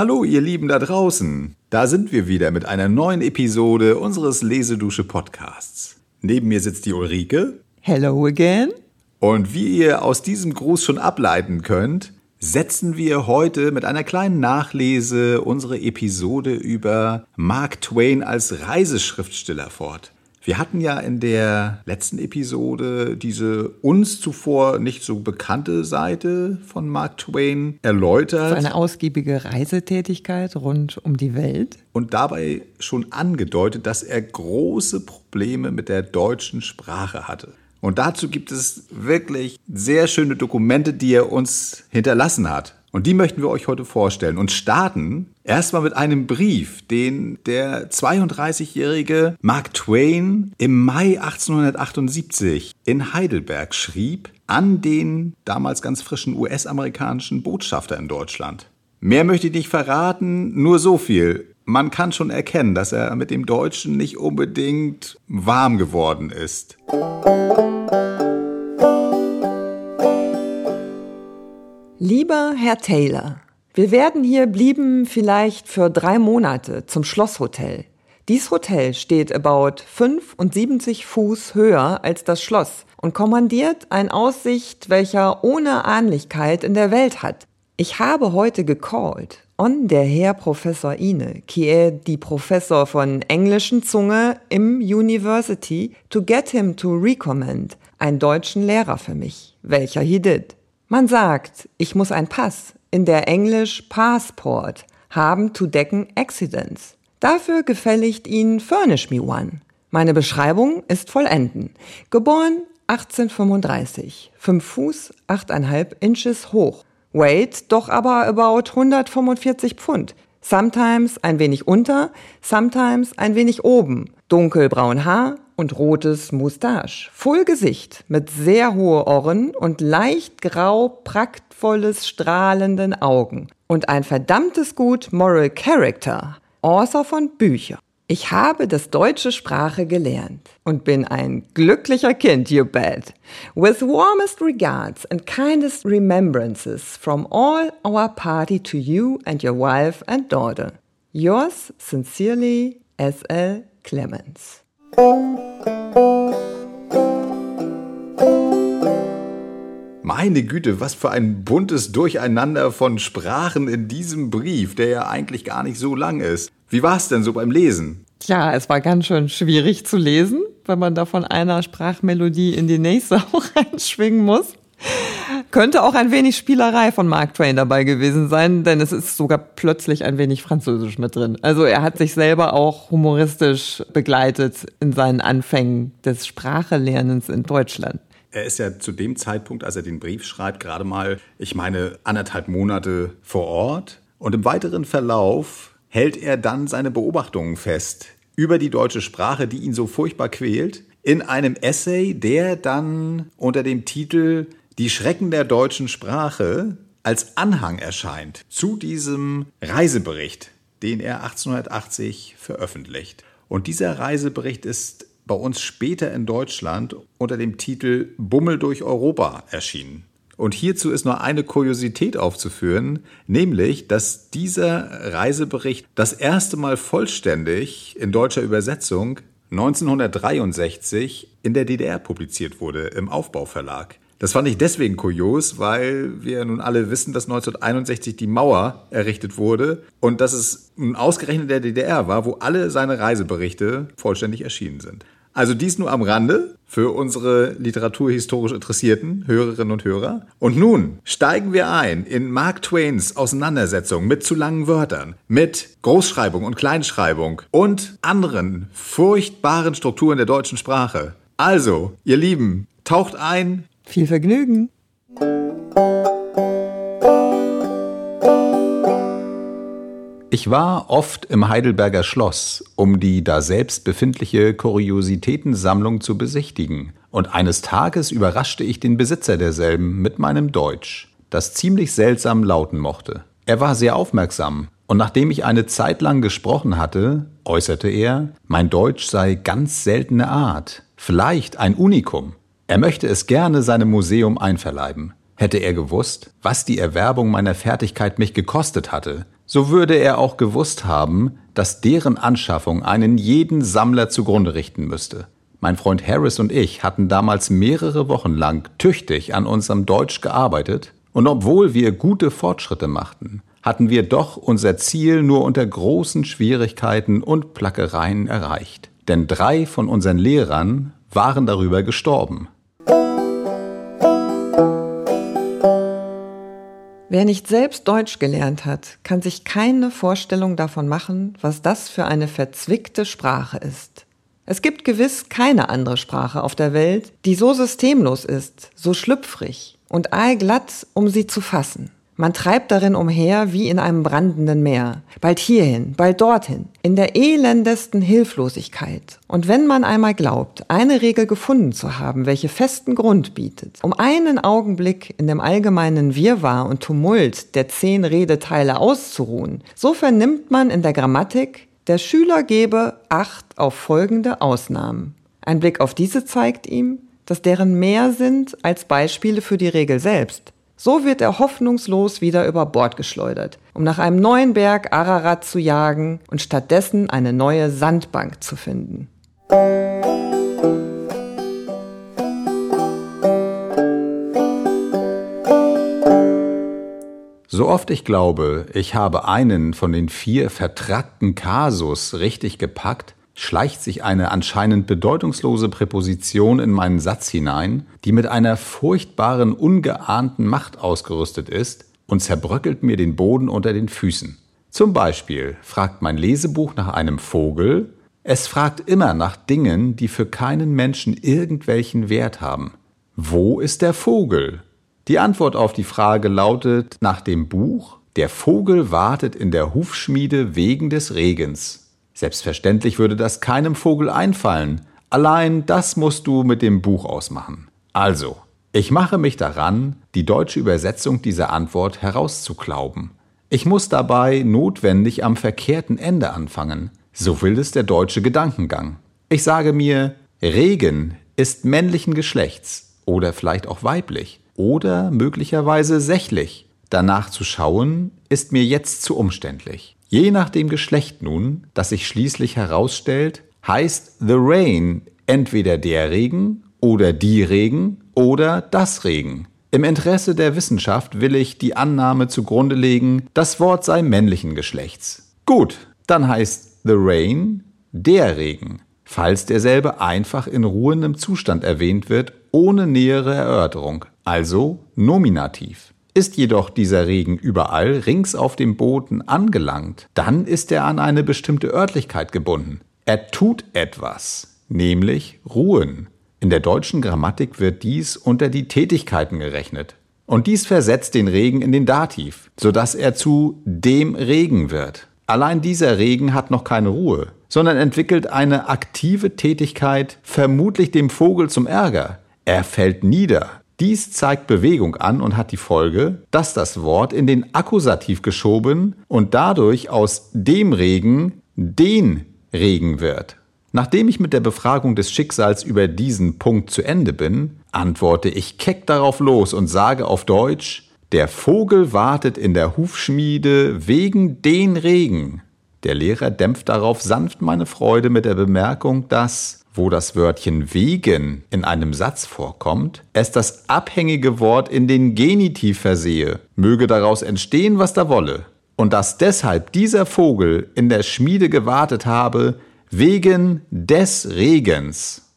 Hallo, ihr Lieben da draußen. Da sind wir wieder mit einer neuen Episode unseres Lesedusche Podcasts. Neben mir sitzt die Ulrike. Hello again. Und wie ihr aus diesem Gruß schon ableiten könnt, setzen wir heute mit einer kleinen Nachlese unsere Episode über Mark Twain als Reiseschriftsteller fort. Wir hatten ja in der letzten Episode diese uns zuvor nicht so bekannte Seite von Mark Twain erläutert. So eine ausgiebige Reisetätigkeit rund um die Welt. Und dabei schon angedeutet, dass er große Probleme mit der deutschen Sprache hatte. Und dazu gibt es wirklich sehr schöne Dokumente, die er uns hinterlassen hat. Und die möchten wir euch heute vorstellen und starten erstmal mit einem Brief, den der 32-jährige Mark Twain im Mai 1878 in Heidelberg schrieb an den damals ganz frischen US-amerikanischen Botschafter in Deutschland. Mehr möchte ich nicht verraten, nur so viel. Man kann schon erkennen, dass er mit dem Deutschen nicht unbedingt warm geworden ist. Lieber Herr Taylor, wir werden hier blieben vielleicht für drei Monate zum Schlosshotel. Dies Hotel steht about 75 Fuß höher als das Schloss und kommandiert ein Aussicht, welcher ohne Ahnlichkeit in der Welt hat. Ich habe heute gecallt on der Herr Professor Ine, est die Professor von englischen Zunge im University, to get him to recommend, einen deutschen Lehrer für mich, welcher he did. Man sagt, ich muss ein Pass in der Englisch Passport haben zu decken Accidents. Dafür gefälligt ihn Furnish Me One. Meine Beschreibung ist vollenden. Geboren 1835, 5 Fuß, 8,5 Inches hoch. Weight doch aber about 145 Pfund. Sometimes ein wenig unter, sometimes ein wenig oben. Dunkelbraun Haar, und rotes Moustache. Full Gesicht mit sehr hohe Ohren und leicht grau, praktvolles, strahlenden Augen. Und ein verdammtes gut Moral Character. Außer von Büchern. Ich habe das deutsche Sprache gelernt und bin ein glücklicher Kind, you bet. With warmest regards and kindest remembrances from all our party to you and your wife and daughter. Yours sincerely, S.L. Clemens. Meine Güte, was für ein buntes Durcheinander von Sprachen in diesem Brief, der ja eigentlich gar nicht so lang ist. Wie war es denn so beim Lesen? Tja, es war ganz schön schwierig zu lesen, wenn man da von einer Sprachmelodie in die nächste auch reinschwingen muss. Könnte auch ein wenig Spielerei von Mark Twain dabei gewesen sein, denn es ist sogar plötzlich ein wenig Französisch mit drin. Also er hat sich selber auch humoristisch begleitet in seinen Anfängen des Sprachelernens in Deutschland. Er ist ja zu dem Zeitpunkt, als er den Brief schreibt, gerade mal, ich meine, anderthalb Monate vor Ort. Und im weiteren Verlauf hält er dann seine Beobachtungen fest über die deutsche Sprache, die ihn so furchtbar quält, in einem Essay, der dann unter dem Titel die Schrecken der deutschen Sprache als Anhang erscheint zu diesem Reisebericht, den er 1880 veröffentlicht. Und dieser Reisebericht ist bei uns später in Deutschland unter dem Titel Bummel durch Europa erschienen. Und hierzu ist nur eine Kuriosität aufzuführen, nämlich, dass dieser Reisebericht das erste Mal vollständig in deutscher Übersetzung 1963 in der DDR publiziert wurde, im Aufbauverlag. Das fand ich deswegen kurios, weil wir nun alle wissen, dass 1961 die Mauer errichtet wurde und dass es nun ausgerechnet der DDR war, wo alle seine Reiseberichte vollständig erschienen sind. Also dies nur am Rande für unsere literaturhistorisch interessierten Hörerinnen und Hörer. Und nun steigen wir ein in Mark Twains Auseinandersetzung mit zu langen Wörtern, mit Großschreibung und Kleinschreibung und anderen furchtbaren Strukturen der deutschen Sprache. Also, ihr Lieben, taucht ein viel Vergnügen! Ich war oft im Heidelberger Schloss, um die da selbst befindliche Kuriositätensammlung zu besichtigen, und eines Tages überraschte ich den Besitzer derselben mit meinem Deutsch, das ziemlich seltsam lauten mochte. Er war sehr aufmerksam, und nachdem ich eine Zeit lang gesprochen hatte, äußerte er, mein Deutsch sei ganz seltene Art, vielleicht ein Unikum. Er möchte es gerne seinem Museum einverleiben. Hätte er gewusst, was die Erwerbung meiner Fertigkeit mich gekostet hatte, so würde er auch gewusst haben, dass deren Anschaffung einen jeden Sammler zugrunde richten müsste. Mein Freund Harris und ich hatten damals mehrere Wochen lang tüchtig an unserem Deutsch gearbeitet, und obwohl wir gute Fortschritte machten, hatten wir doch unser Ziel nur unter großen Schwierigkeiten und Plackereien erreicht. Denn drei von unseren Lehrern waren darüber gestorben. Wer nicht selbst Deutsch gelernt hat, kann sich keine Vorstellung davon machen, was das für eine verzwickte Sprache ist. Es gibt gewiss keine andere Sprache auf der Welt, die so systemlos ist, so schlüpfrig und allglatt, um sie zu fassen. Man treibt darin umher wie in einem brandenden Meer, bald hierhin, bald dorthin, in der elendesten Hilflosigkeit. Und wenn man einmal glaubt, eine Regel gefunden zu haben, welche festen Grund bietet, um einen Augenblick in dem allgemeinen Wirrwarr und Tumult der zehn Redeteile auszuruhen, so vernimmt man in der Grammatik, der Schüler gebe Acht auf folgende Ausnahmen. Ein Blick auf diese zeigt ihm, dass deren mehr sind als Beispiele für die Regel selbst. So wird er hoffnungslos wieder über Bord geschleudert, um nach einem neuen Berg Ararat zu jagen und stattdessen eine neue Sandbank zu finden. So oft ich glaube, ich habe einen von den vier vertrackten Kasus richtig gepackt, schleicht sich eine anscheinend bedeutungslose Präposition in meinen Satz hinein, die mit einer furchtbaren, ungeahnten Macht ausgerüstet ist und zerbröckelt mir den Boden unter den Füßen. Zum Beispiel fragt mein Lesebuch nach einem Vogel, es fragt immer nach Dingen, die für keinen Menschen irgendwelchen Wert haben. Wo ist der Vogel? Die Antwort auf die Frage lautet nach dem Buch, der Vogel wartet in der Hufschmiede wegen des Regens. Selbstverständlich würde das keinem Vogel einfallen. Allein das musst du mit dem Buch ausmachen. Also, ich mache mich daran, die deutsche Übersetzung dieser Antwort herauszuklauben. Ich muss dabei notwendig am verkehrten Ende anfangen. So will es der deutsche Gedankengang. Ich sage mir, Regen ist männlichen Geschlechts oder vielleicht auch weiblich oder möglicherweise sächlich. Danach zu schauen, ist mir jetzt zu umständlich. Je nach dem Geschlecht nun, das sich schließlich herausstellt, heißt The Rain entweder der Regen oder die Regen oder das Regen. Im Interesse der Wissenschaft will ich die Annahme zugrunde legen, das Wort sei männlichen Geschlechts. Gut, dann heißt The Rain der Regen, falls derselbe einfach in ruhendem Zustand erwähnt wird, ohne nähere Erörterung, also nominativ. Ist jedoch dieser Regen überall rings auf dem Boden angelangt, dann ist er an eine bestimmte Örtlichkeit gebunden. Er tut etwas, nämlich ruhen. In der deutschen Grammatik wird dies unter die Tätigkeiten gerechnet. Und dies versetzt den Regen in den Dativ, sodass er zu dem Regen wird. Allein dieser Regen hat noch keine Ruhe, sondern entwickelt eine aktive Tätigkeit, vermutlich dem Vogel zum Ärger. Er fällt nieder, dies zeigt Bewegung an und hat die Folge, dass das Wort in den Akkusativ geschoben und dadurch aus dem Regen den Regen wird. Nachdem ich mit der Befragung des Schicksals über diesen Punkt zu Ende bin, antworte ich keck darauf los und sage auf Deutsch, der Vogel wartet in der Hufschmiede wegen den Regen. Der Lehrer dämpft darauf sanft meine Freude mit der Bemerkung, dass wo das Wörtchen wegen in einem Satz vorkommt, es das abhängige Wort in den Genitiv versehe, möge daraus entstehen, was da wolle, und dass deshalb dieser Vogel in der Schmiede gewartet habe, wegen des Regens.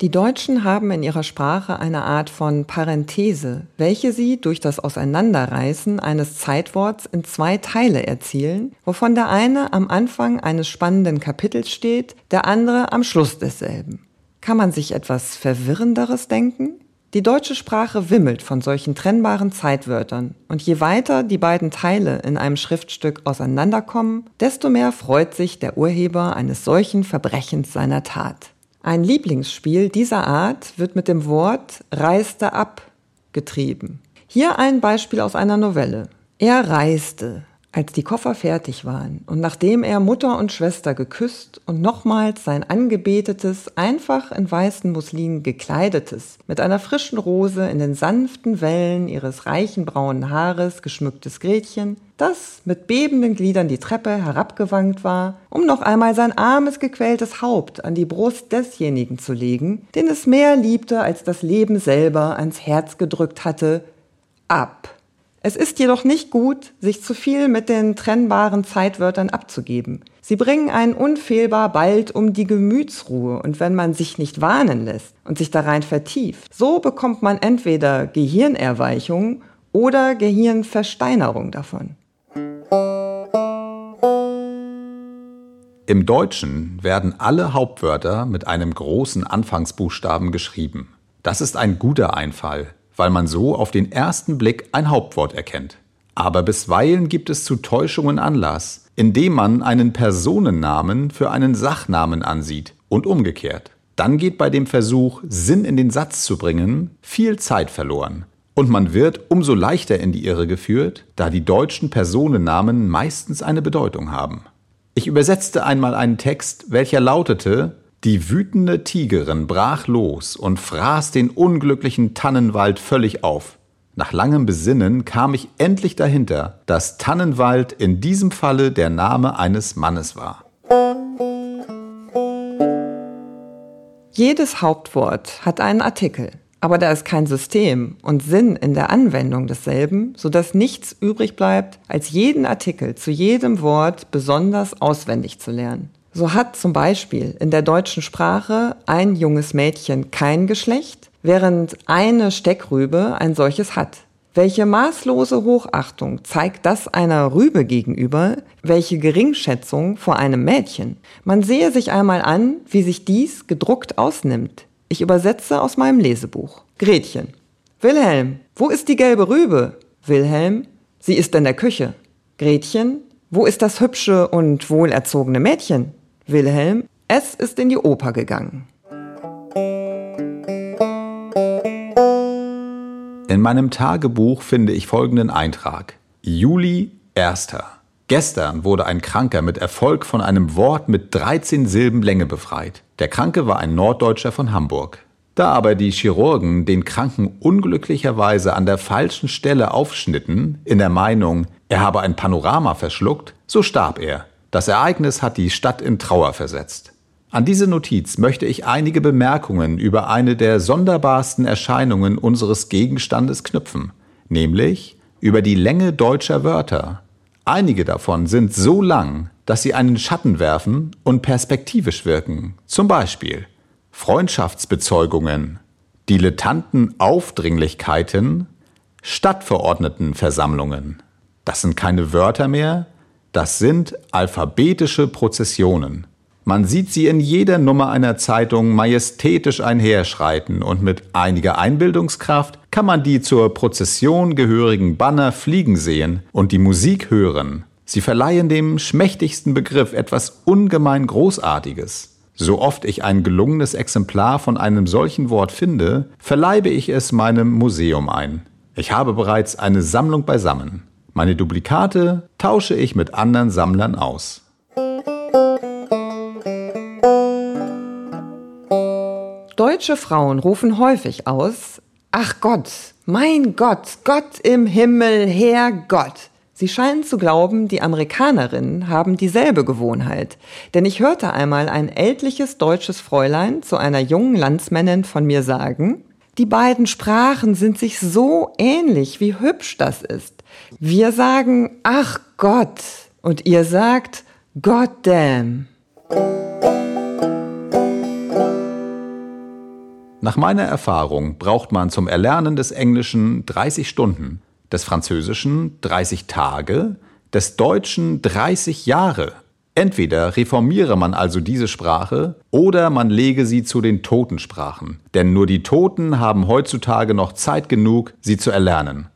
Die Deutschen haben in ihrer Sprache eine Art von Parenthese, welche sie durch das Auseinanderreißen eines Zeitworts in zwei Teile erzielen, wovon der eine am Anfang eines spannenden Kapitels steht, der andere am Schluss desselben. Kann man sich etwas Verwirrenderes denken? Die deutsche Sprache wimmelt von solchen trennbaren Zeitwörtern, und je weiter die beiden Teile in einem Schriftstück auseinanderkommen, desto mehr freut sich der Urheber eines solchen Verbrechens seiner Tat. Ein Lieblingsspiel dieser Art wird mit dem Wort reiste ab getrieben. Hier ein Beispiel aus einer Novelle. Er reiste, Als die Koffer fertig waren und nachdem er Mutter und Schwester geküsst und nochmals sein angebetetes, einfach in weißen Muslin gekleidetes, mit einer frischen Rose in den sanften Wellen ihres reichen braunen Haares geschmücktes Gretchen, das mit bebenden Gliedern die Treppe herabgewankt war, um noch einmal sein armes, gequältes Haupt an die Brust desjenigen zu legen, den es mehr liebte, als das Leben selber ans Herz gedrückt hatte, ab. Es ist jedoch nicht gut, sich zu viel mit den trennbaren Zeitwörtern abzugeben. Sie bringen einen unfehlbar bald um die Gemütsruhe und wenn man sich nicht warnen lässt und sich darein vertieft, so bekommt man entweder Gehirnerweichung oder Gehirnversteinerung davon. Im Deutschen werden alle Hauptwörter mit einem großen Anfangsbuchstaben geschrieben. Das ist ein guter Einfall, weil man so auf den ersten Blick ein Hauptwort erkennt. Aber bisweilen gibt es zu Täuschungen Anlass, indem man einen Personennamen für einen Sachnamen ansieht und umgekehrt. Dann geht bei dem Versuch, Sinn in den Satz zu bringen, viel Zeit verloren. Und man wird umso leichter in die Irre geführt, da die deutschen Personennamen meistens eine Bedeutung haben. Ich übersetzte einmal einen Text, welcher lautete die wütende Tigerin brach los und fraß den unglücklichen Tannenwald völlig auf. Nach langem Besinnen kam ich endlich dahinter, dass Tannenwald in diesem Falle der Name eines Mannes war. Jedes Hauptwort hat einen Artikel, aber da ist kein System und Sinn in der Anwendung desselben, so dass nichts übrig bleibt, als jeden Artikel zu jedem Wort besonders auswendig zu lernen. So hat zum Beispiel in der deutschen Sprache ein junges Mädchen kein Geschlecht, während eine Steckrübe ein solches hat. Welche maßlose Hochachtung zeigt das einer Rübe gegenüber? Welche Geringschätzung vor einem Mädchen? Man sehe sich einmal an, wie sich dies gedruckt ausnimmt. Ich übersetze aus meinem Lesebuch. Gretchen. Wilhelm, wo ist die gelbe Rübe? Wilhelm, sie ist in der Küche. Gretchen, wo ist das hübsche und wohlerzogene Mädchen? Wilhelm, es ist in die Oper gegangen. In meinem Tagebuch finde ich folgenden Eintrag. Juli 1. Gestern wurde ein Kranker mit Erfolg von einem Wort mit 13 Silben Länge befreit. Der Kranke war ein Norddeutscher von Hamburg. Da aber die Chirurgen den Kranken unglücklicherweise an der falschen Stelle aufschnitten, in der Meinung, er habe ein Panorama verschluckt, so starb er. Das Ereignis hat die Stadt in Trauer versetzt. An diese Notiz möchte ich einige Bemerkungen über eine der sonderbarsten Erscheinungen unseres Gegenstandes knüpfen, nämlich über die Länge deutscher Wörter. Einige davon sind so lang, dass sie einen Schatten werfen und perspektivisch wirken. Zum Beispiel Freundschaftsbezeugungen, dilettanten Aufdringlichkeiten, Stadtverordnetenversammlungen. Das sind keine Wörter mehr, das sind alphabetische Prozessionen. Man sieht sie in jeder Nummer einer Zeitung majestätisch einherschreiten und mit einiger Einbildungskraft kann man die zur Prozession gehörigen Banner fliegen sehen und die Musik hören. Sie verleihen dem schmächtigsten Begriff etwas ungemein Großartiges. So oft ich ein gelungenes Exemplar von einem solchen Wort finde, verleibe ich es meinem Museum ein. Ich habe bereits eine Sammlung beisammen. Meine Duplikate tausche ich mit anderen Sammlern aus. Deutsche Frauen rufen häufig aus, Ach Gott, mein Gott, Gott im Himmel, Herr Gott. Sie scheinen zu glauben, die Amerikanerinnen haben dieselbe Gewohnheit. Denn ich hörte einmal ein ältliches deutsches Fräulein zu einer jungen Landsmännin von mir sagen, die beiden Sprachen sind sich so ähnlich, wie hübsch das ist. Wir sagen, ach Gott, und ihr sagt, God damn. Nach meiner Erfahrung braucht man zum Erlernen des Englischen 30 Stunden, des Französischen 30 Tage, des Deutschen 30 Jahre. Entweder reformiere man also diese Sprache oder man lege sie zu den Totensprachen, denn nur die Toten haben heutzutage noch Zeit genug, sie zu erlernen.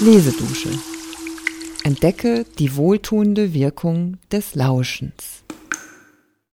Lesedusche. Entdecke die wohltuende Wirkung des Lauschens.